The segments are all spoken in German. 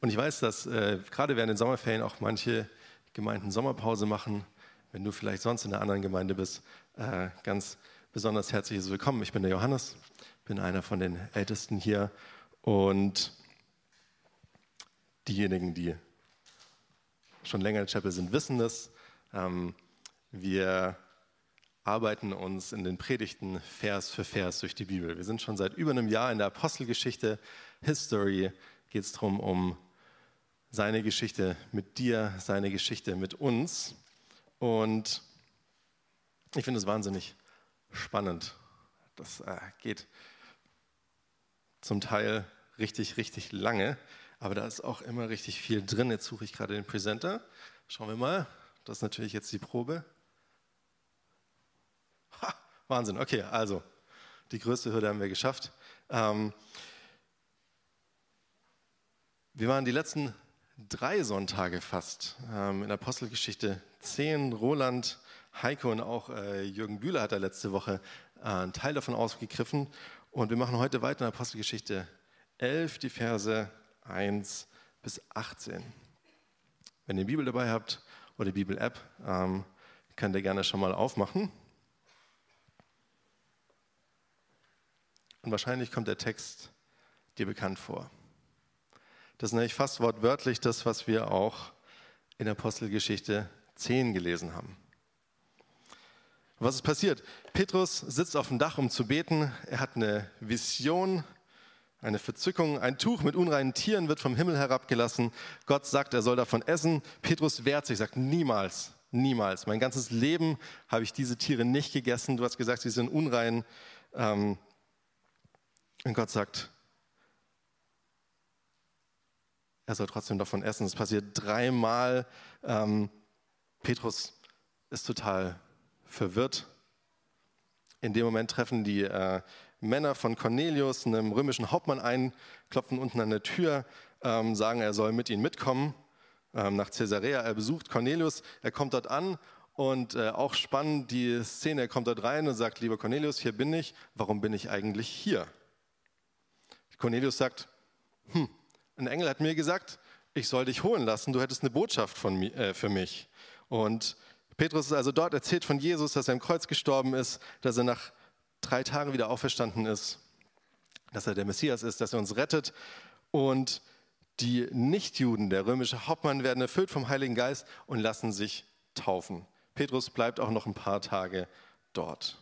Und ich weiß, dass äh, gerade während den Sommerferien auch manche Gemeinden Sommerpause machen. Wenn du vielleicht sonst in einer anderen Gemeinde bist, äh, ganz besonders herzliches Willkommen. Ich bin der Johannes, bin einer von den Ältesten hier und diejenigen, die schon länger in Chapel sind, wissen das. Ähm, wir arbeiten uns in den Predigten Vers für Vers durch die Bibel. Wir sind schon seit über einem Jahr in der Apostelgeschichte. History geht es darum, um seine Geschichte mit dir, seine Geschichte mit uns. Und ich finde es wahnsinnig spannend. Das äh, geht zum Teil richtig, richtig lange, aber da ist auch immer richtig viel drin. Jetzt suche ich gerade den Presenter. Schauen wir mal. Das ist natürlich jetzt die Probe. Ha, Wahnsinn. Okay, also die größte Hürde haben wir geschafft. Ähm, wir waren die letzten drei Sonntage fast ähm, in Apostelgeschichte 10. Roland, Heiko und auch äh, Jürgen Bühler hat da letzte Woche äh, einen Teil davon ausgegriffen. Und wir machen heute weiter in Apostelgeschichte 11, die Verse 1 bis 18. Wenn ihr die Bibel dabei habt oder die Bibel-App, ähm, könnt ihr gerne schon mal aufmachen. Und wahrscheinlich kommt der Text dir bekannt vor. Das ist nämlich fast wortwörtlich das, was wir auch in Apostelgeschichte 10 gelesen haben. Was ist passiert? Petrus sitzt auf dem Dach, um zu beten. Er hat eine Vision, eine Verzückung. Ein Tuch mit unreinen Tieren wird vom Himmel herabgelassen. Gott sagt, er soll davon essen. Petrus wehrt sich, sagt, niemals, niemals. Mein ganzes Leben habe ich diese Tiere nicht gegessen. Du hast gesagt, sie sind unrein. Ähm, und Gott sagt, er soll trotzdem davon essen. Es passiert dreimal. Ähm, Petrus ist total verwirrt. In dem Moment treffen die äh, Männer von Cornelius, einem römischen Hauptmann, ein, klopfen unten an der Tür, ähm, sagen, er soll mit ihnen mitkommen ähm, nach Caesarea. Er besucht Cornelius, er kommt dort an und äh, auch spannend die Szene, er kommt dort rein und sagt, lieber Cornelius, hier bin ich, warum bin ich eigentlich hier? Cornelius sagt, hm, ein Engel hat mir gesagt, ich soll dich holen lassen, du hättest eine Botschaft von, äh, für mich. Und Petrus ist also dort, erzählt von Jesus, dass er im Kreuz gestorben ist, dass er nach drei Tagen wieder auferstanden ist, dass er der Messias ist, dass er uns rettet. Und die Nichtjuden, der römische Hauptmann, werden erfüllt vom Heiligen Geist und lassen sich taufen. Petrus bleibt auch noch ein paar Tage dort.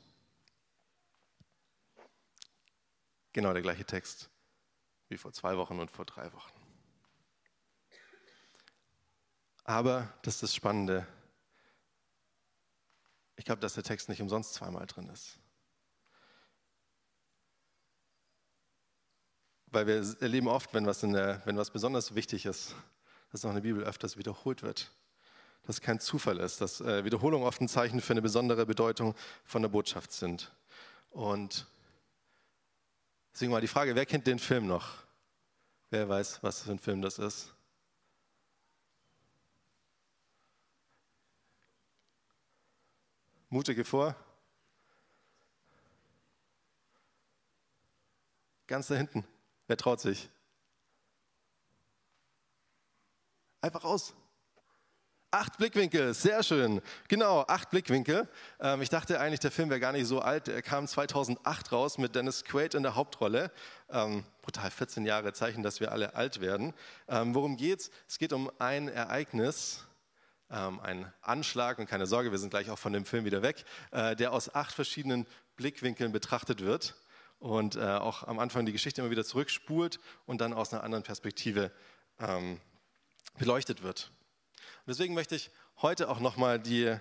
Genau der gleiche Text wie vor zwei Wochen und vor drei Wochen. Aber das ist das Spannende. Ich glaube, dass der Text nicht umsonst zweimal drin ist. Weil wir erleben oft, wenn was, der, wenn was besonders wichtig ist, dass auch in der Bibel öfters wiederholt wird. Dass kein Zufall ist, dass äh, Wiederholungen oft ein Zeichen für eine besondere Bedeutung von der Botschaft sind. Und deswegen mal die Frage, wer kennt den Film noch? Wer weiß, was für ein Film das ist? Mutige vor. Ganz da hinten. Wer traut sich? Einfach aus. Acht Blickwinkel, sehr schön. Genau, acht Blickwinkel. Ähm, ich dachte eigentlich, der Film wäre gar nicht so alt. Er kam 2008 raus mit Dennis Quaid in der Hauptrolle. Ähm, brutal, 14 Jahre Zeichen, dass wir alle alt werden. Ähm, worum geht's? Es geht um ein Ereignis, ähm, ein Anschlag, und keine Sorge, wir sind gleich auch von dem Film wieder weg, äh, der aus acht verschiedenen Blickwinkeln betrachtet wird und äh, auch am Anfang die Geschichte immer wieder zurückspult und dann aus einer anderen Perspektive ähm, beleuchtet wird. Und deswegen möchte ich heute auch nochmal die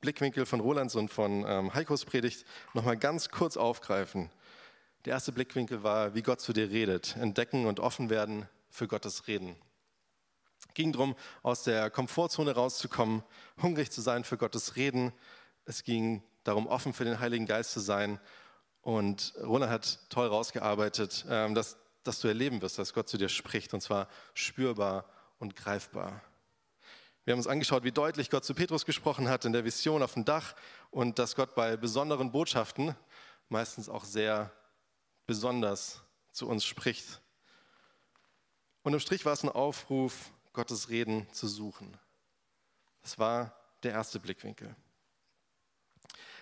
Blickwinkel von Rolands und von ähm, Heikos Predigt nochmal ganz kurz aufgreifen. Der erste Blickwinkel war, wie Gott zu dir redet, entdecken und offen werden für Gottes Reden. Es ging darum, aus der Komfortzone rauszukommen, hungrig zu sein für Gottes Reden. Es ging darum, offen für den Heiligen Geist zu sein. Und Roland hat toll rausgearbeitet, ähm, dass, dass du erleben wirst, dass Gott zu dir spricht, und zwar spürbar und greifbar. Wir haben uns angeschaut, wie deutlich Gott zu Petrus gesprochen hat in der Vision auf dem Dach und dass Gott bei besonderen Botschaften meistens auch sehr besonders zu uns spricht. Und im Strich war es ein Aufruf, Gottes Reden zu suchen. Das war der erste Blickwinkel.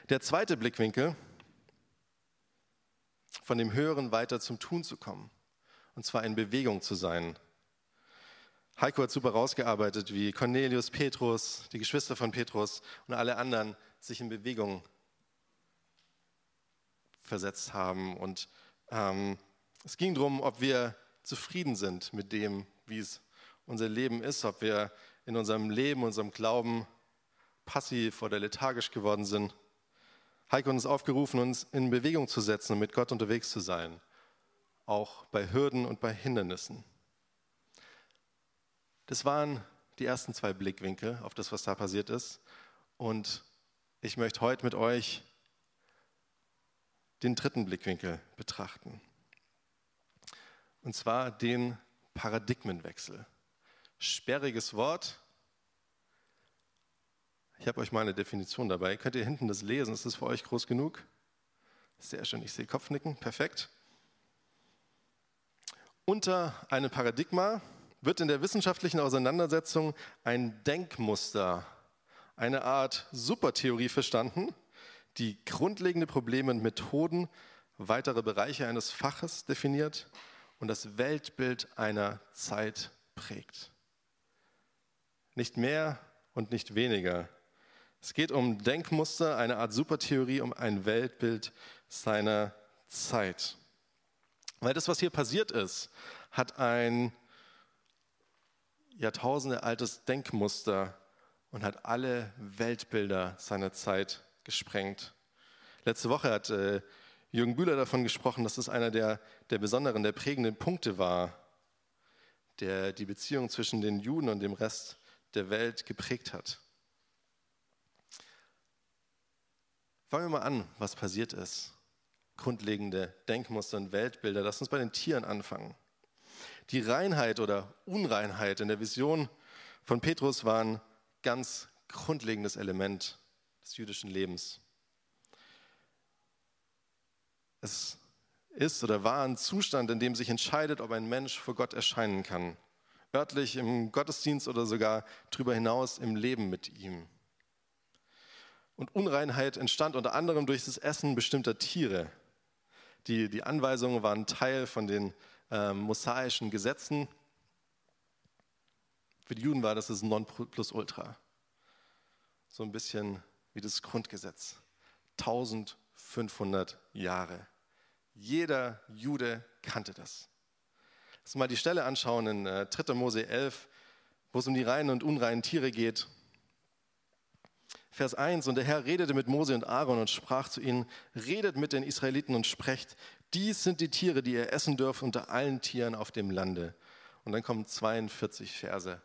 Der zweite Blickwinkel, von dem Hören weiter zum Tun zu kommen. Und zwar in Bewegung zu sein. Heiko hat super rausgearbeitet, wie Cornelius, Petrus, die Geschwister von Petrus und alle anderen sich in Bewegung versetzt haben. Und ähm, es ging darum, ob wir zufrieden sind mit dem, wie es unser Leben ist, ob wir in unserem Leben, unserem Glauben passiv oder lethargisch geworden sind. Heiko hat uns aufgerufen, uns in Bewegung zu setzen und mit Gott unterwegs zu sein, auch bei Hürden und bei Hindernissen. Das waren die ersten zwei Blickwinkel auf das, was da passiert ist. Und ich möchte heute mit euch den dritten Blickwinkel betrachten. Und zwar den Paradigmenwechsel. Sperriges Wort. Ich habe euch mal eine Definition dabei. Könnt ihr hinten das lesen? Ist das für euch groß genug? Sehr schön, ich sehe Kopfnicken. Perfekt. Unter einem Paradigma wird in der wissenschaftlichen Auseinandersetzung ein Denkmuster, eine Art Supertheorie verstanden, die grundlegende Probleme und Methoden weitere Bereiche eines Faches definiert und das Weltbild einer Zeit prägt. Nicht mehr und nicht weniger. Es geht um Denkmuster, eine Art Supertheorie, um ein Weltbild seiner Zeit. Weil das, was hier passiert ist, hat ein Jahrtausende altes Denkmuster und hat alle Weltbilder seiner Zeit gesprengt. Letzte Woche hat äh, Jürgen Bühler davon gesprochen, dass es einer der, der besonderen, der prägenden Punkte war, der die Beziehung zwischen den Juden und dem Rest der Welt geprägt hat. Fangen wir mal an, was passiert ist. Grundlegende Denkmuster und Weltbilder. Lass uns bei den Tieren anfangen. Die Reinheit oder Unreinheit in der Vision von Petrus war ein ganz grundlegendes Element des jüdischen Lebens. Es ist oder war ein Zustand, in dem sich entscheidet, ob ein Mensch vor Gott erscheinen kann. Örtlich im Gottesdienst oder sogar darüber hinaus im Leben mit ihm. Und Unreinheit entstand unter anderem durch das Essen bestimmter Tiere. Die, die Anweisungen waren Teil von den äh, mosaischen Gesetzen. Für die Juden war das das Nonplusultra. So ein bisschen wie das Grundgesetz. 1500 Jahre. Jeder Jude kannte das. Lass uns mal die Stelle anschauen in äh, 3. Mose 11, wo es um die reinen und unreinen Tiere geht. Vers 1, und der Herr redete mit Mose und Aaron und sprach zu ihnen, redet mit den Israeliten und sprecht, dies sind die Tiere, die ihr essen dürft unter allen Tieren auf dem Lande. Und dann kommen 42 Verse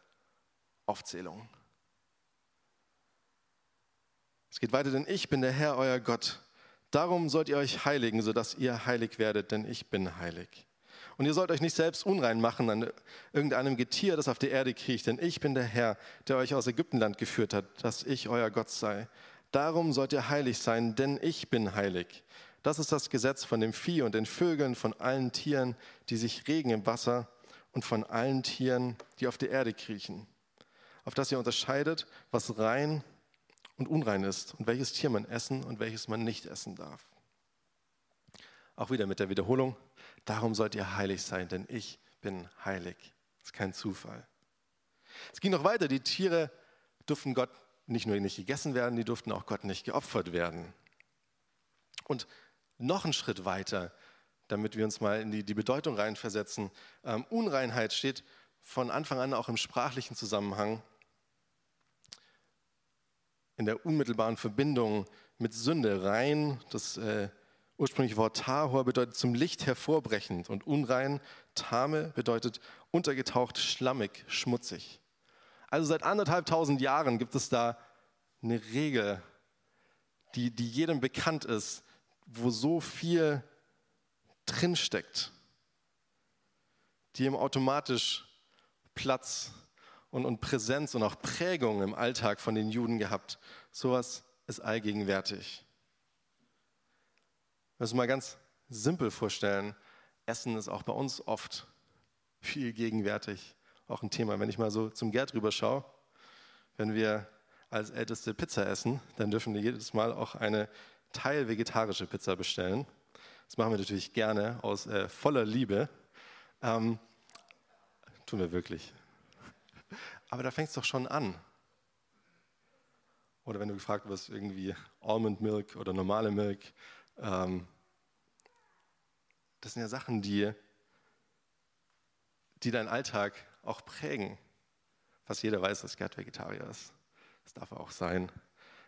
Aufzählung. Es geht weiter, denn ich bin der Herr, euer Gott. Darum sollt ihr euch heiligen, sodass ihr heilig werdet, denn ich bin heilig. Und ihr sollt euch nicht selbst unrein machen an irgendeinem Getier, das auf der Erde kriecht, denn ich bin der Herr, der euch aus Ägyptenland geführt hat, dass ich euer Gott sei. Darum sollt ihr heilig sein, denn ich bin heilig. Das ist das Gesetz von dem Vieh und den Vögeln, von allen Tieren, die sich regen im Wasser und von allen Tieren, die auf der Erde kriechen, auf das ihr unterscheidet, was rein und unrein ist und welches Tier man essen und welches man nicht essen darf. Auch wieder mit der Wiederholung, darum sollt ihr heilig sein, denn ich bin heilig. Das ist kein Zufall. Es ging noch weiter, die Tiere durften Gott nicht nur nicht gegessen werden, die durften auch Gott nicht geopfert werden. Und noch einen Schritt weiter, damit wir uns mal in die, die Bedeutung reinversetzen. Ähm, Unreinheit steht von Anfang an auch im sprachlichen Zusammenhang in der unmittelbaren Verbindung mit Sünde. Rein, das äh, ursprüngliche Wort Tahor bedeutet zum Licht hervorbrechend und unrein, Tame bedeutet untergetaucht, schlammig, schmutzig. Also seit anderthalbtausend Jahren gibt es da eine Regel, die, die jedem bekannt ist, wo so viel drinsteckt, die ihm automatisch Platz und, und Präsenz und auch Prägung im Alltag von den Juden gehabt. Sowas ist allgegenwärtig. Wir müssen mal ganz simpel vorstellen, Essen ist auch bei uns oft viel gegenwärtig. Auch ein Thema, wenn ich mal so zum Gerd rüber schaue. Wenn wir als Älteste Pizza essen, dann dürfen wir jedes Mal auch eine teilvegetarische Pizza bestellen. Das machen wir natürlich gerne aus äh, voller Liebe. Ähm, tun wir wirklich. Aber da fängt es doch schon an. Oder wenn du gefragt wirst, irgendwie Almond Milk oder normale Milk. Ähm, das sind ja Sachen, die, die deinen Alltag auch prägen. Fast jeder weiß, dass Gerd Vegetarier ist. Das darf er auch sein.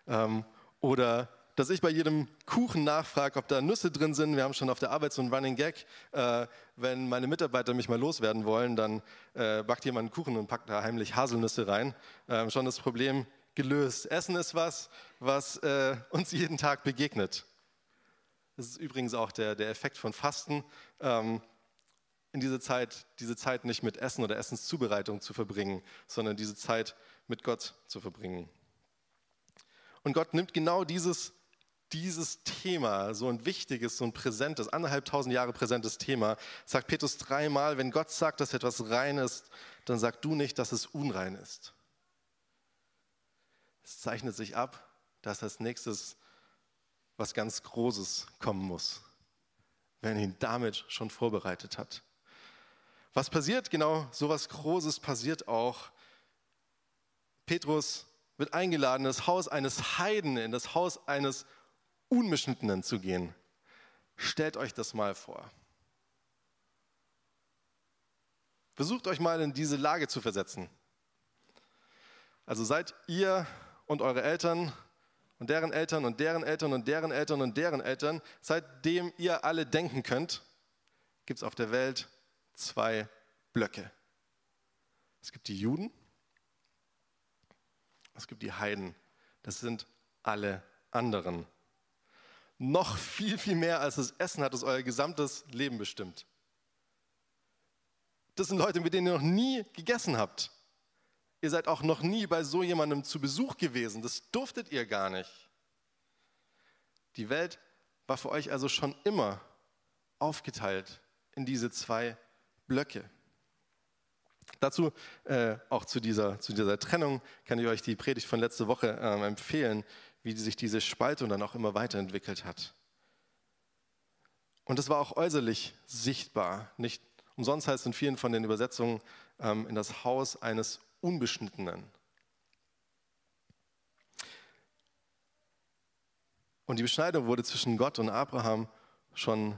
Ähm, oder dass ich bei jedem Kuchen nachfrage, ob da Nüsse drin sind. Wir haben schon auf der Arbeit so einen Running Gag. Äh, wenn meine Mitarbeiter mich mal loswerden wollen, dann äh, backt jemand einen Kuchen und packt da heimlich Haselnüsse rein. Ähm, schon das Problem gelöst. Essen ist was, was äh, uns jeden Tag begegnet. Das ist übrigens auch der, der Effekt von Fasten. Ähm, in diese Zeit, diese Zeit nicht mit Essen oder Essenszubereitung zu verbringen, sondern diese Zeit mit Gott zu verbringen. Und Gott nimmt genau dieses dieses Thema, so ein wichtiges, so ein präsentes, anderthalbtausend Jahre präsentes Thema, sagt Petrus dreimal, wenn Gott sagt, dass etwas rein ist, dann sag du nicht, dass es unrein ist. Es zeichnet sich ab, dass als nächstes was ganz Großes kommen muss, wenn ihn damit schon vorbereitet hat. Was passiert? Genau, so was Großes passiert auch. Petrus wird eingeladen, in das Haus eines Heiden, in das Haus eines Unbeschnittenen zu gehen. Stellt euch das mal vor. Versucht euch mal in diese Lage zu versetzen. Also seid ihr und eure Eltern und deren Eltern und deren Eltern und deren Eltern und deren Eltern, seitdem ihr alle denken könnt, gibt es auf der Welt zwei Blöcke. Es gibt die Juden, es gibt die Heiden. Das sind alle anderen noch viel, viel mehr als das Essen hat es euer gesamtes Leben bestimmt. Das sind Leute, mit denen ihr noch nie gegessen habt. Ihr seid auch noch nie bei so jemandem zu Besuch gewesen. Das durftet ihr gar nicht. Die Welt war für euch also schon immer aufgeteilt in diese zwei Blöcke. Dazu, äh, auch zu dieser, zu dieser Trennung, kann ich euch die Predigt von letzter Woche äh, empfehlen wie sich diese Spaltung dann auch immer weiterentwickelt hat. Und das war auch äußerlich sichtbar. Nicht umsonst heißt es in vielen von den Übersetzungen ähm, in das Haus eines Unbeschnittenen. Und die Beschneidung wurde zwischen Gott und Abraham schon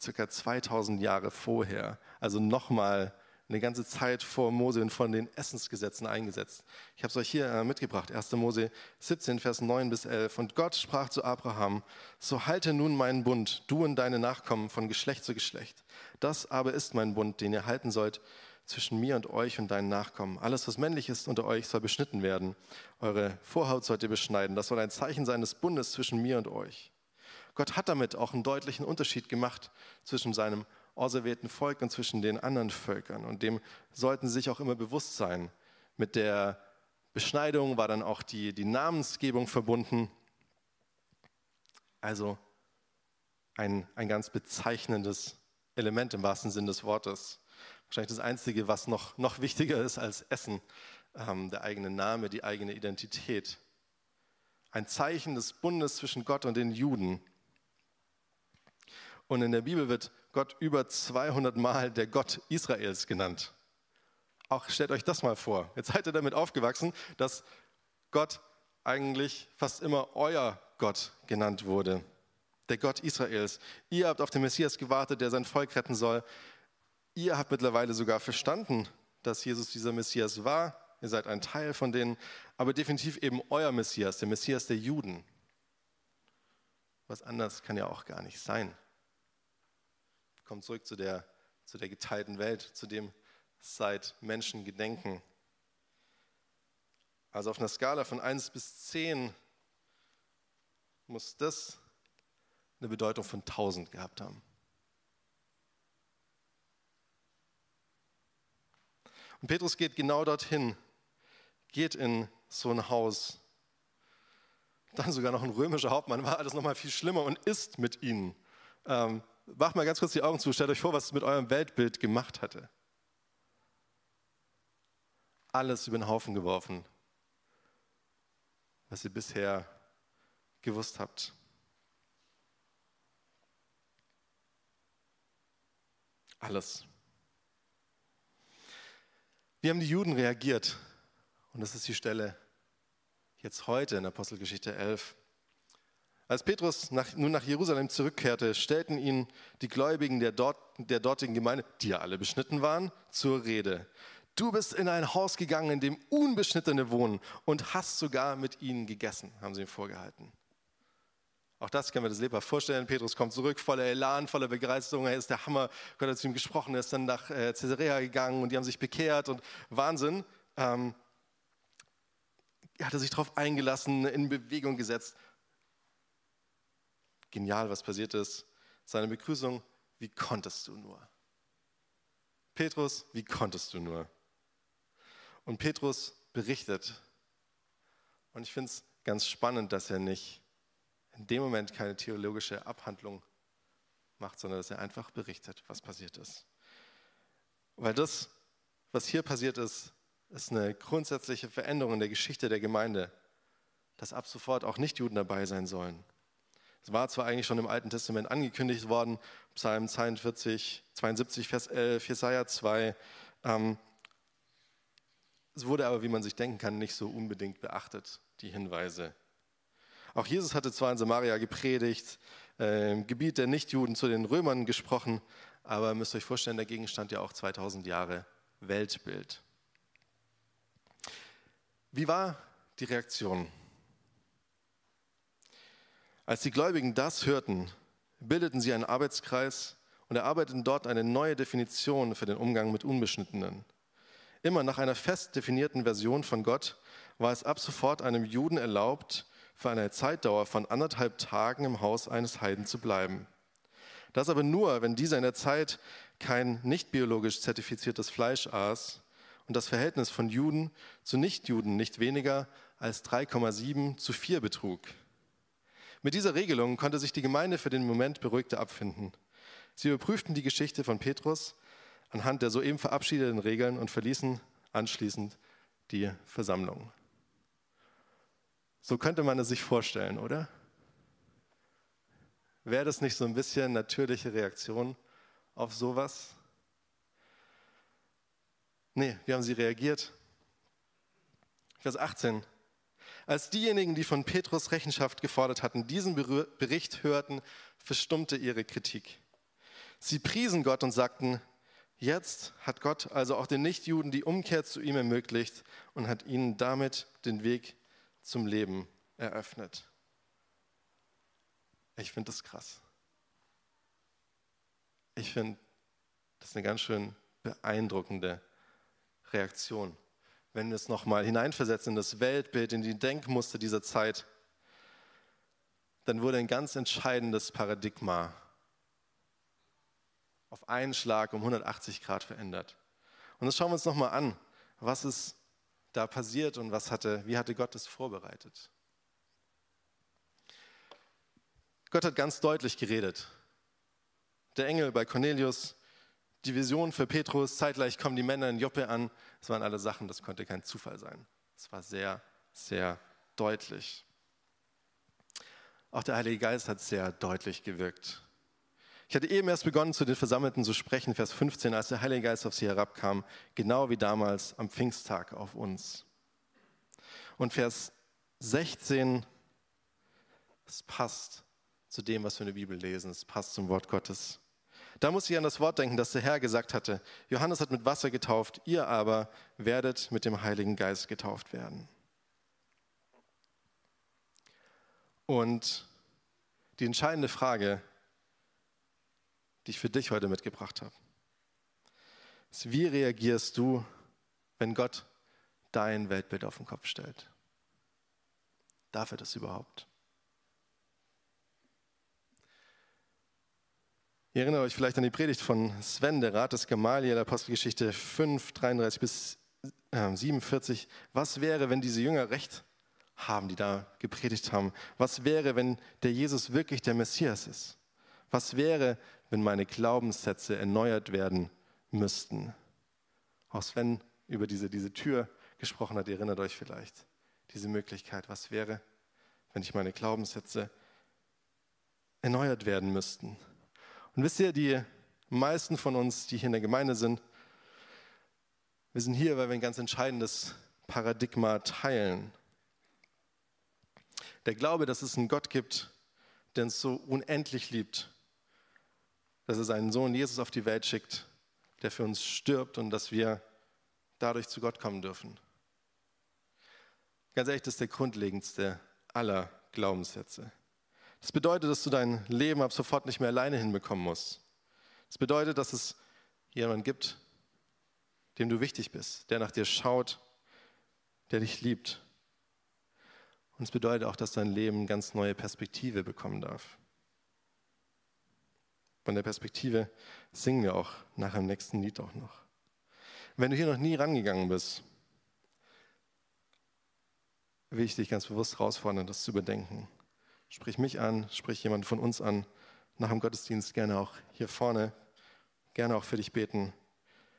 circa 2000 Jahre vorher, also nochmal eine ganze Zeit vor Mose und von den Essensgesetzen eingesetzt. Ich habe es euch hier äh, mitgebracht, 1. Mose 17, Vers 9 bis 11. Und Gott sprach zu Abraham, so halte nun meinen Bund, du und deine Nachkommen von Geschlecht zu Geschlecht. Das aber ist mein Bund, den ihr halten sollt zwischen mir und euch und deinen Nachkommen. Alles, was männlich ist unter euch, soll beschnitten werden. Eure Vorhaut sollt ihr beschneiden. Das soll ein Zeichen sein des Bundes zwischen mir und euch. Gott hat damit auch einen deutlichen Unterschied gemacht zwischen seinem auserwählten Volk und zwischen den anderen Völkern. Und dem sollten sie sich auch immer bewusst sein. Mit der Beschneidung war dann auch die, die Namensgebung verbunden. Also ein, ein ganz bezeichnendes Element im wahrsten Sinn des Wortes. Wahrscheinlich das Einzige, was noch, noch wichtiger ist als Essen, ähm, der eigene Name, die eigene Identität. Ein Zeichen des Bundes zwischen Gott und den Juden. Und in der Bibel wird Gott über 200 Mal der Gott Israels genannt. Auch stellt euch das mal vor. Jetzt seid ihr damit aufgewachsen, dass Gott eigentlich fast immer euer Gott genannt wurde. Der Gott Israels. Ihr habt auf den Messias gewartet, der sein Volk retten soll. Ihr habt mittlerweile sogar verstanden, dass Jesus dieser Messias war. Ihr seid ein Teil von denen, aber definitiv eben euer Messias, der Messias der Juden. Was anders kann ja auch gar nicht sein kommen zurück zu der, zu der geteilten Welt, zu dem seit Menschen gedenken. Also auf einer Skala von 1 bis 10 muss das eine Bedeutung von 1000 gehabt haben. Und Petrus geht genau dorthin, geht in so ein Haus. Dann sogar noch ein römischer Hauptmann war alles noch mal viel schlimmer und isst mit ihnen. Ähm, macht mal ganz kurz die Augen zu, stellt euch vor, was es mit eurem Weltbild gemacht hatte. alles über den Haufen geworfen, was ihr bisher gewusst habt. Alles. Wie haben die Juden reagiert? Und das ist die Stelle jetzt heute in Apostelgeschichte 11. Als Petrus nach, nun nach Jerusalem zurückkehrte, stellten ihn die Gläubigen der, dort, der dortigen Gemeinde, die ja alle beschnitten waren, zur Rede. Du bist in ein Haus gegangen, in dem Unbeschnittene wohnen und hast sogar mit ihnen gegessen, haben sie ihm vorgehalten. Auch das können wir das lebhaft vorstellen. Petrus kommt zurück, voller Elan, voller Begeisterung. Er ist der Hammer. Gott hat zu ihm gesprochen. Er ist dann nach äh, Caesarea gegangen und die haben sich bekehrt und Wahnsinn. Ähm, er hatte sich darauf eingelassen, in Bewegung gesetzt. Genial, was passiert ist. Seine Begrüßung, wie konntest du nur? Petrus, wie konntest du nur? Und Petrus berichtet. Und ich finde es ganz spannend, dass er nicht in dem Moment keine theologische Abhandlung macht, sondern dass er einfach berichtet, was passiert ist. Weil das, was hier passiert ist, ist eine grundsätzliche Veränderung in der Geschichte der Gemeinde, dass ab sofort auch Nichtjuden dabei sein sollen. Es war zwar eigentlich schon im Alten Testament angekündigt worden, Psalm 42, 72, Vers 11, Jesaja 2. Ähm, es wurde aber, wie man sich denken kann, nicht so unbedingt beachtet, die Hinweise. Auch Jesus hatte zwar in Samaria gepredigt, äh, im Gebiet der Nichtjuden zu den Römern gesprochen, aber müsst euch vorstellen, dagegen stand ja auch 2000 Jahre Weltbild. Wie war die Reaktion? Als die Gläubigen das hörten, bildeten sie einen Arbeitskreis und erarbeiteten dort eine neue Definition für den Umgang mit Unbeschnittenen. Immer nach einer fest definierten Version von Gott war es ab sofort einem Juden erlaubt, für eine Zeitdauer von anderthalb Tagen im Haus eines Heiden zu bleiben. Das aber nur, wenn dieser in der Zeit kein nicht biologisch zertifiziertes Fleisch aß und das Verhältnis von Juden zu Nichtjuden nicht weniger als 3,7 zu 4 betrug. Mit dieser Regelung konnte sich die Gemeinde für den Moment beruhigter abfinden. Sie überprüften die Geschichte von Petrus anhand der soeben verabschiedeten Regeln und verließen anschließend die Versammlung. So könnte man es sich vorstellen, oder? Wäre das nicht so ein bisschen natürliche Reaktion auf sowas? Nee, wie haben sie reagiert? Vers 18. Als diejenigen, die von Petrus Rechenschaft gefordert hatten, diesen Bericht hörten, verstummte ihre Kritik. Sie priesen Gott und sagten, jetzt hat Gott also auch den Nichtjuden die Umkehr zu ihm ermöglicht und hat ihnen damit den Weg zum Leben eröffnet. Ich finde das krass. Ich finde, das ist eine ganz schön beeindruckende Reaktion. Wenn wir es nochmal hineinversetzen in das Weltbild, in die Denkmuster dieser Zeit, dann wurde ein ganz entscheidendes Paradigma auf einen Schlag um 180 Grad verändert. Und das schauen wir uns nochmal an. Was ist da passiert und was hatte, wie hatte Gott es vorbereitet? Gott hat ganz deutlich geredet. Der Engel bei Cornelius die Vision für Petrus, zeitgleich kommen die Männer in Joppe an. Das waren alle Sachen, das konnte kein Zufall sein. Es war sehr, sehr deutlich. Auch der Heilige Geist hat sehr deutlich gewirkt. Ich hatte eben erst begonnen, zu den Versammelten zu sprechen, Vers 15, als der Heilige Geist auf sie herabkam, genau wie damals am Pfingsttag auf uns. Und Vers 16, es passt zu dem, was wir in der Bibel lesen, es passt zum Wort Gottes. Da muss ich an das Wort denken, das der Herr gesagt hatte. Johannes hat mit Wasser getauft, ihr aber werdet mit dem Heiligen Geist getauft werden. Und die entscheidende Frage, die ich für dich heute mitgebracht habe, ist, wie reagierst du, wenn Gott dein Weltbild auf den Kopf stellt? Darf er das überhaupt? Ihr erinnert euch vielleicht an die Predigt von Sven, der Rat des Gamaliel, Apostelgeschichte 5, 33 bis 47. Ähm, Was wäre, wenn diese Jünger recht haben, die da gepredigt haben? Was wäre, wenn der Jesus wirklich der Messias ist? Was wäre, wenn meine Glaubenssätze erneuert werden müssten? Auch Sven über diese, diese Tür gesprochen hat. Ihr erinnert euch vielleicht diese Möglichkeit. Was wäre, wenn ich meine Glaubenssätze erneuert werden müssten? Und wisst ihr, die meisten von uns, die hier in der Gemeinde sind, wir sind hier, weil wir ein ganz entscheidendes Paradigma teilen. Der Glaube, dass es einen Gott gibt, der uns so unendlich liebt, dass er seinen Sohn Jesus auf die Welt schickt, der für uns stirbt und dass wir dadurch zu Gott kommen dürfen. Ganz ehrlich, das ist der grundlegendste aller Glaubenssätze. Das bedeutet, dass du dein Leben ab sofort nicht mehr alleine hinbekommen musst. Das bedeutet, dass es jemanden gibt, dem du wichtig bist, der nach dir schaut, der dich liebt. Und es bedeutet auch, dass dein Leben ganz neue Perspektive bekommen darf. Von der Perspektive singen wir auch nach dem nächsten Lied auch noch. Wenn du hier noch nie rangegangen bist, will ich dich ganz bewusst herausfordern, das zu überdenken. Sprich mich an, sprich jemand von uns an, nach dem Gottesdienst gerne auch hier vorne, gerne auch für dich beten.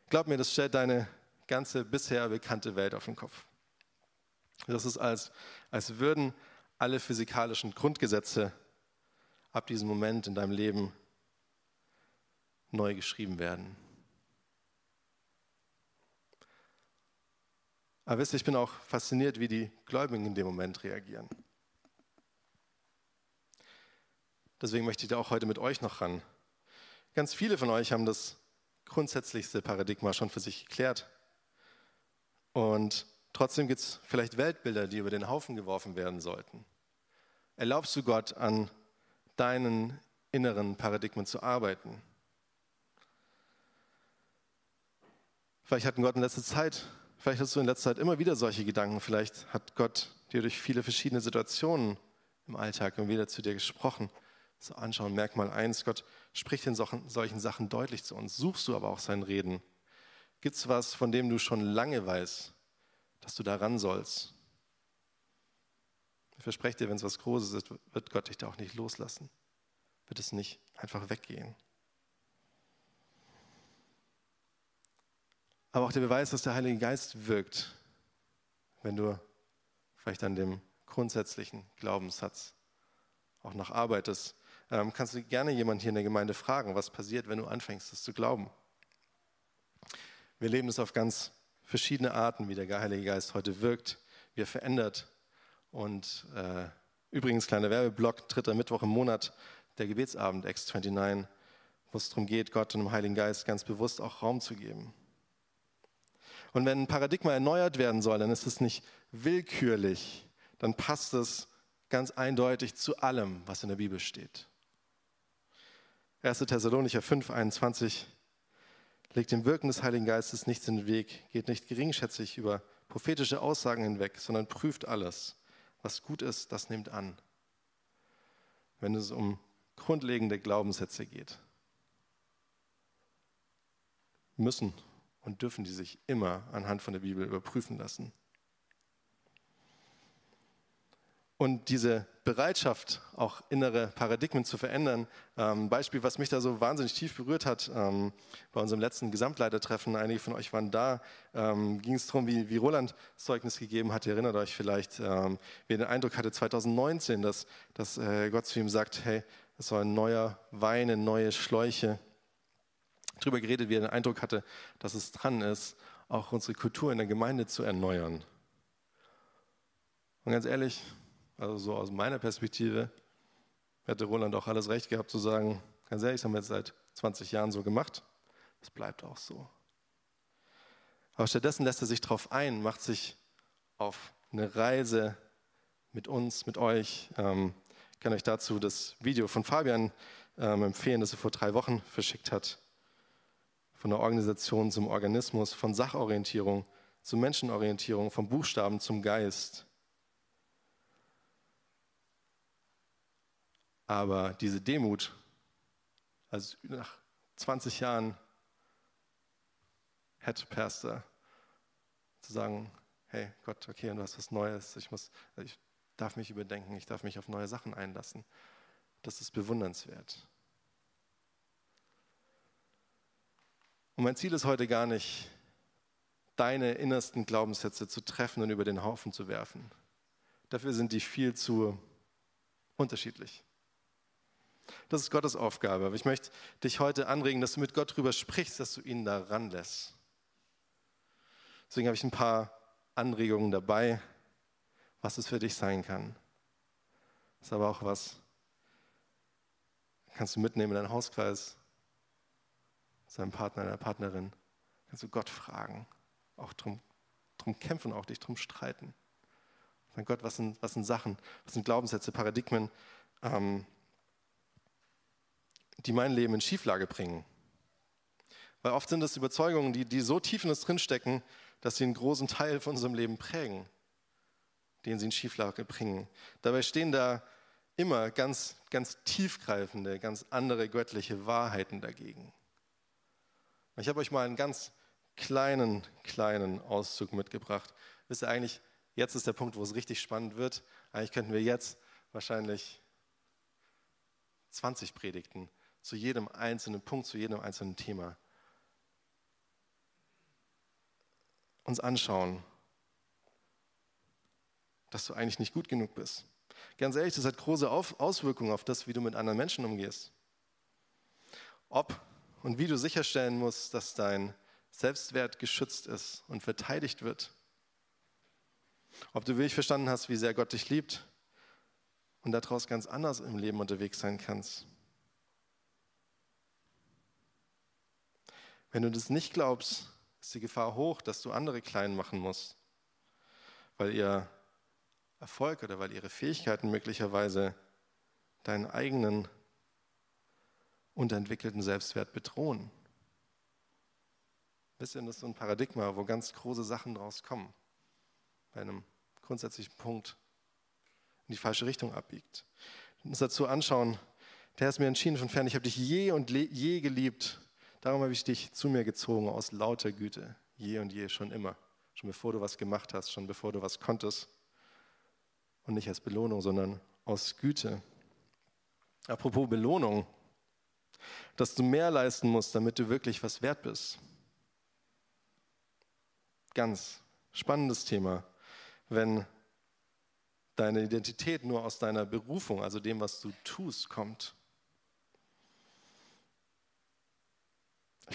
Glaub mir, das stellt deine ganze bisher bekannte Welt auf den Kopf. Das ist, als, als würden alle physikalischen Grundgesetze ab diesem Moment in deinem Leben neu geschrieben werden. Aber wisst ihr, ich bin auch fasziniert, wie die Gläubigen in dem Moment reagieren. Deswegen möchte ich da auch heute mit euch noch ran. Ganz viele von euch haben das grundsätzlichste Paradigma schon für sich geklärt. Und trotzdem gibt es vielleicht Weltbilder, die über den Haufen geworfen werden sollten. Erlaubst du Gott an deinen inneren Paradigmen zu arbeiten? Vielleicht hat Gott in letzter Zeit, vielleicht hast du in letzter Zeit immer wieder solche Gedanken. Vielleicht hat Gott dir durch viele verschiedene Situationen im Alltag immer wieder zu dir gesprochen. So anschauen, Merkmal 1, Gott spricht in solchen Sachen deutlich zu uns. Suchst du aber auch sein Reden? Gibt es was, von dem du schon lange weißt, dass du daran sollst? Ich verspreche dir, wenn es was Großes ist, wird Gott dich da auch nicht loslassen. Wird es nicht einfach weggehen. Aber auch der Beweis, dass der Heilige Geist wirkt, wenn du vielleicht an dem grundsätzlichen Glaubenssatz auch noch arbeitest, ähm, kannst du gerne jemand hier in der Gemeinde fragen, was passiert, wenn du anfängst, das zu glauben. Wir leben es auf ganz verschiedene Arten, wie der Heilige Geist heute wirkt, wie er verändert. Und äh, übrigens, kleiner Werbeblock, dritter Mittwoch im Monat, der Gebetsabend X29, wo es darum geht, Gott und dem Heiligen Geist ganz bewusst auch Raum zu geben. Und wenn ein Paradigma erneuert werden soll, dann ist es nicht willkürlich, dann passt es ganz eindeutig zu allem, was in der Bibel steht. 1. Thessalonicher 5, 21. Legt dem Wirken des Heiligen Geistes nichts in den Weg, geht nicht geringschätzig über prophetische Aussagen hinweg, sondern prüft alles. Was gut ist, das nehmt an. Wenn es um grundlegende Glaubenssätze geht, müssen und dürfen die sich immer anhand von der Bibel überprüfen lassen. Und diese Bereitschaft, auch innere Paradigmen zu verändern, ähm, Beispiel, was mich da so wahnsinnig tief berührt hat, ähm, bei unserem letzten Gesamtleitertreffen, einige von euch waren da, ähm, ging es darum, wie, wie Roland Zeugnis gegeben hat, ihr erinnert euch vielleicht, wie er den Eindruck hatte 2019, dass, dass äh, Gott zu ihm sagt, hey, es soll ein neuer Wein, neue Schläuche. Darüber geredet, wie er den Eindruck hatte, dass es dran ist, auch unsere Kultur in der Gemeinde zu erneuern. Und ganz ehrlich, also so aus meiner Perspektive hätte Roland auch alles recht gehabt zu sagen, ganz ehrlich, das haben wir jetzt seit 20 Jahren so gemacht. Das bleibt auch so. Aber stattdessen lässt er sich darauf ein, macht sich auf eine Reise mit uns, mit euch. Ähm, ich kann euch dazu das Video von Fabian ähm, empfehlen, das er vor drei Wochen verschickt hat. Von der Organisation zum Organismus, von Sachorientierung zur Menschenorientierung, vom Buchstaben zum Geist. Aber diese Demut, also nach 20 Jahren Head Pastor, zu sagen, hey Gott, okay, du hast was Neues, ich, muss, ich darf mich überdenken, ich darf mich auf neue Sachen einlassen. Das ist bewundernswert. Und mein Ziel ist heute gar nicht, deine innersten Glaubenssätze zu treffen und über den Haufen zu werfen. Dafür sind die viel zu unterschiedlich. Das ist Gottes Aufgabe. Aber ich möchte dich heute anregen, dass du mit Gott drüber sprichst, dass du ihn da ranlässt. Deswegen habe ich ein paar Anregungen dabei, was es für dich sein kann. Das ist aber auch was, kannst du mitnehmen in deinen Hauskreis, seinem Partner, deiner Partnerin. Kannst du Gott fragen, auch drum, drum kämpfen, auch dich drum streiten. Mein Gott, was sind, was sind Sachen, was sind Glaubenssätze, Paradigmen, ähm, die mein Leben in Schieflage bringen. Weil oft sind es Überzeugungen, die, die so tief in uns drinstecken, dass sie einen großen Teil von unserem Leben prägen, den sie in Schieflage bringen. Dabei stehen da immer ganz, ganz tiefgreifende, ganz andere göttliche Wahrheiten dagegen. Ich habe euch mal einen ganz kleinen, kleinen Auszug mitgebracht. Wisst ihr eigentlich, jetzt ist der Punkt, wo es richtig spannend wird. Eigentlich könnten wir jetzt wahrscheinlich 20 Predigten zu jedem einzelnen Punkt, zu jedem einzelnen Thema uns anschauen, dass du eigentlich nicht gut genug bist. Ganz ehrlich, das hat große Auswirkungen auf das, wie du mit anderen Menschen umgehst. Ob und wie du sicherstellen musst, dass dein Selbstwert geschützt ist und verteidigt wird. Ob du wirklich verstanden hast, wie sehr Gott dich liebt und daraus ganz anders im Leben unterwegs sein kannst. Wenn du das nicht glaubst, ist die Gefahr hoch, dass du andere klein machen musst, weil ihr Erfolg oder weil ihre Fähigkeiten möglicherweise deinen eigenen unterentwickelten Selbstwert bedrohen. Ihr, das ist so ein Paradigma, wo ganz große Sachen draus kommen, bei einem grundsätzlichen Punkt in die falsche Richtung abbiegt. Uns dazu anschauen, der ist mir entschieden von fern, ich habe dich je und je geliebt, darum habe ich dich zu mir gezogen aus lauter Güte, je und je, schon immer, schon bevor du was gemacht hast, schon bevor du was konntest und nicht als Belohnung, sondern aus Güte. Apropos Belohnung, dass du mehr leisten musst, damit du wirklich was wert bist. Ganz spannendes Thema, wenn deine Identität nur aus deiner Berufung, also dem, was du tust, kommt.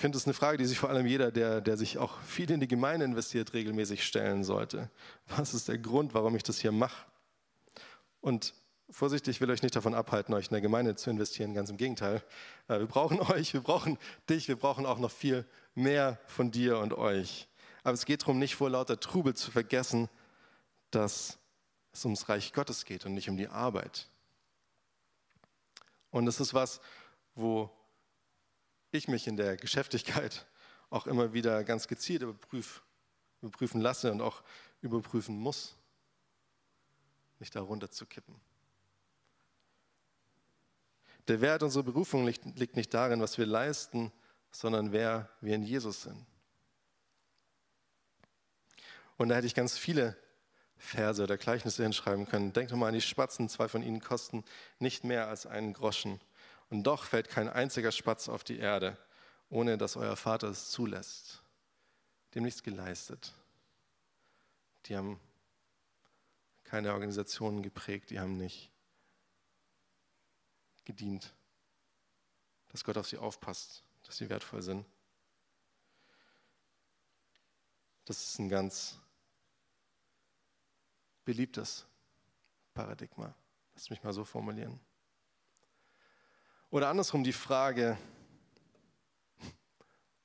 Finde, das ist eine Frage, die sich vor allem jeder, der, der sich auch viel in die Gemeinde investiert, regelmäßig stellen sollte. Was ist der Grund, warum ich das hier mache? Und vorsichtig, ich will euch nicht davon abhalten, euch in der Gemeinde zu investieren, ganz im Gegenteil. Äh, wir brauchen euch, wir brauchen dich, wir brauchen auch noch viel mehr von dir und euch. Aber es geht darum, nicht vor lauter Trubel zu vergessen, dass es ums Reich Gottes geht und nicht um die Arbeit. Und es ist was, wo ich mich in der Geschäftigkeit auch immer wieder ganz gezielt überprüf, überprüfen lasse und auch überprüfen muss nicht darunter zu kippen. Der Wert unserer Berufung liegt, liegt nicht darin, was wir leisten, sondern wer wir in Jesus sind. Und da hätte ich ganz viele Verse oder Gleichnisse hinschreiben können. Denkt doch mal an die Spatzen, zwei von ihnen kosten nicht mehr als einen Groschen. Und doch fällt kein einziger Spatz auf die Erde, ohne dass euer Vater es zulässt. Dem nichts geleistet. Die haben keine Organisationen geprägt, die haben nicht gedient, dass Gott auf sie aufpasst, dass sie wertvoll sind. Das ist ein ganz beliebtes Paradigma. Lass mich mal so formulieren. Oder andersrum die Frage,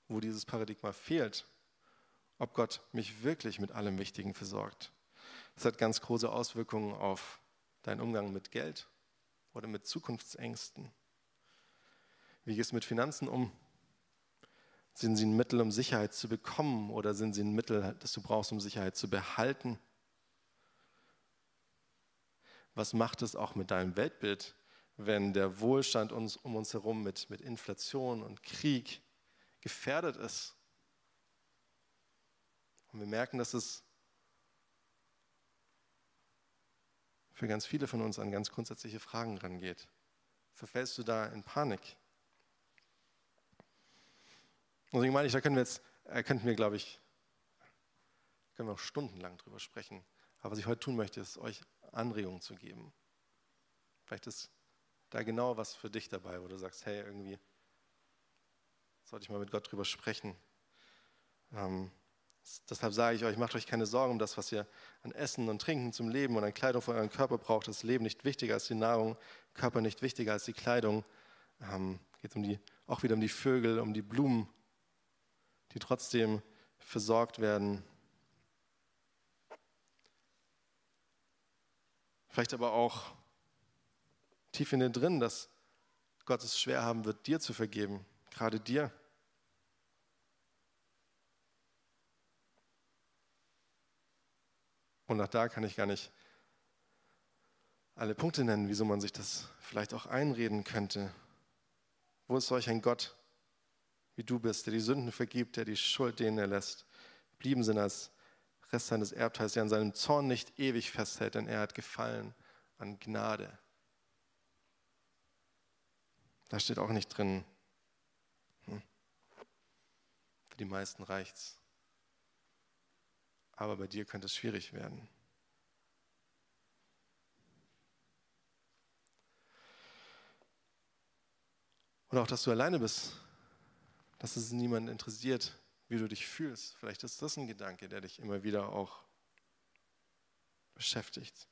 wo dieses Paradigma fehlt, ob Gott mich wirklich mit allem Wichtigen versorgt. Das hat ganz große Auswirkungen auf deinen Umgang mit Geld oder mit Zukunftsängsten. Wie gehst du mit Finanzen um? Sind sie ein Mittel, um Sicherheit zu bekommen oder sind sie ein Mittel, das du brauchst, um Sicherheit zu behalten? Was macht es auch mit deinem Weltbild, wenn der Wohlstand uns, um uns herum mit, mit Inflation und Krieg gefährdet ist? Und wir merken, dass es für ganz viele von uns an ganz grundsätzliche Fragen rangeht. Verfällst du da in Panik? Deswegen meine ich, da können wir jetzt, äh, könnten wir, glaube ich, können wir auch stundenlang drüber sprechen. Aber was ich heute tun möchte, ist euch Anregungen zu geben. Vielleicht ist da genau was für dich dabei, wo du sagst, hey, irgendwie sollte ich mal mit Gott drüber sprechen. Ähm, deshalb sage ich euch, macht euch keine Sorgen um das, was ihr an Essen und Trinken zum Leben und an Kleidung für euren Körper braucht. Das Leben nicht wichtiger als die Nahrung, Körper nicht wichtiger als die Kleidung. Ähm, Geht um die, auch wieder um die Vögel, um die Blumen, die trotzdem versorgt werden. Vielleicht aber auch tief in dir drin, dass Gott es schwer haben wird, dir zu vergeben, gerade dir. Und auch da kann ich gar nicht alle Punkte nennen, wieso man sich das vielleicht auch einreden könnte. Wo ist solch ein Gott, wie du bist, der die Sünden vergibt, der die Schuld denen erlässt, blieben sind als Rest seines Erbteils, der an seinem Zorn nicht ewig festhält, denn er hat gefallen an Gnade. Da steht auch nicht drin, hm. für die meisten reicht's. Aber bei dir könnte es schwierig werden. Und auch, dass du alleine bist, dass es niemanden interessiert, wie du dich fühlst. Vielleicht ist das ein Gedanke, der dich immer wieder auch beschäftigt.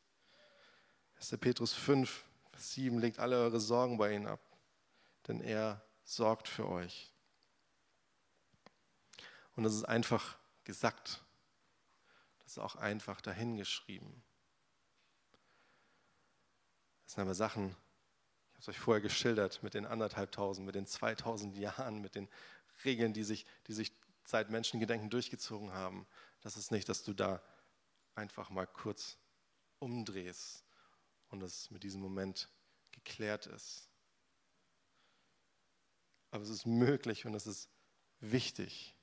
1. Petrus 5, Vers 7, legt alle eure Sorgen bei ihm ab, denn er sorgt für euch. Und das ist einfach gesagt. Das ist auch einfach dahingeschrieben. Das sind aber Sachen, ich habe es euch vorher geschildert, mit den anderthalbtausend, mit den 2000 Jahren, mit den Regeln, die sich, die sich seit Menschengedenken durchgezogen haben. Das ist nicht, dass du da einfach mal kurz umdrehst und es mit diesem Moment geklärt ist. Aber es ist möglich und es ist wichtig.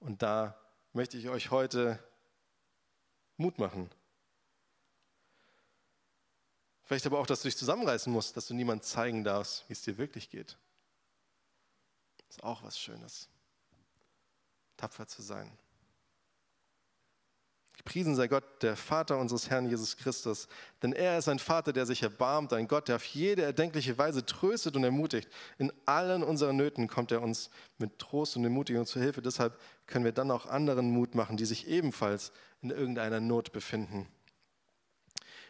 Und da möchte ich euch heute Mut machen. Vielleicht aber auch, dass du dich zusammenreißen musst, dass du niemand zeigen darfst, wie es dir wirklich geht. Das ist auch was Schönes. Tapfer zu sein. Gepriesen sei Gott, der Vater unseres Herrn Jesus Christus, denn er ist ein Vater, der sich erbarmt, ein Gott, der auf jede erdenkliche Weise tröstet und ermutigt. In allen unseren Nöten kommt er uns mit Trost und Ermutigung zu Hilfe. Deshalb können wir dann auch anderen Mut machen, die sich ebenfalls in irgendeiner Not befinden.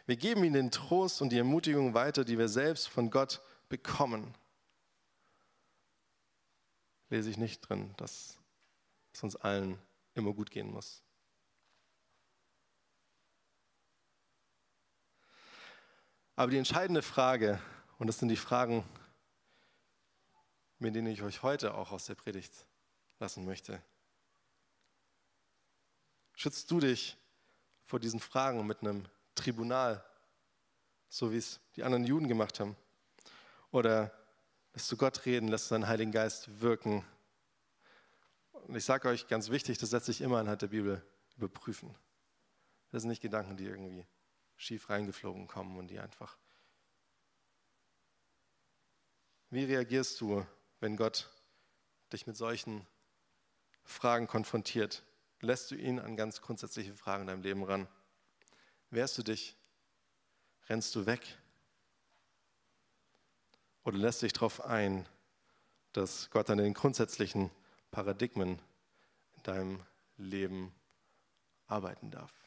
Wir geben ihnen den Trost und die Ermutigung weiter, die wir selbst von Gott bekommen. Lese ich nicht drin, dass es uns allen immer gut gehen muss. Aber die entscheidende Frage, und das sind die Fragen, mit denen ich euch heute auch aus der Predigt lassen möchte. Schützt du dich vor diesen Fragen mit einem Tribunal, so wie es die anderen Juden gemacht haben? Oder lässt du Gott reden, lässt du seinen Heiligen Geist wirken? Und ich sage euch ganz wichtig, das setzt sich immer anhand der Bibel überprüfen. Das sind nicht Gedanken, die irgendwie schief reingeflogen kommen und die einfach. Wie reagierst du, wenn Gott dich mit solchen Fragen konfrontiert? Lässt du ihn an ganz grundsätzliche Fragen in deinem Leben ran? Wehrst du dich? Rennst du weg? Oder lässt dich darauf ein, dass Gott an den grundsätzlichen Paradigmen in deinem Leben arbeiten darf?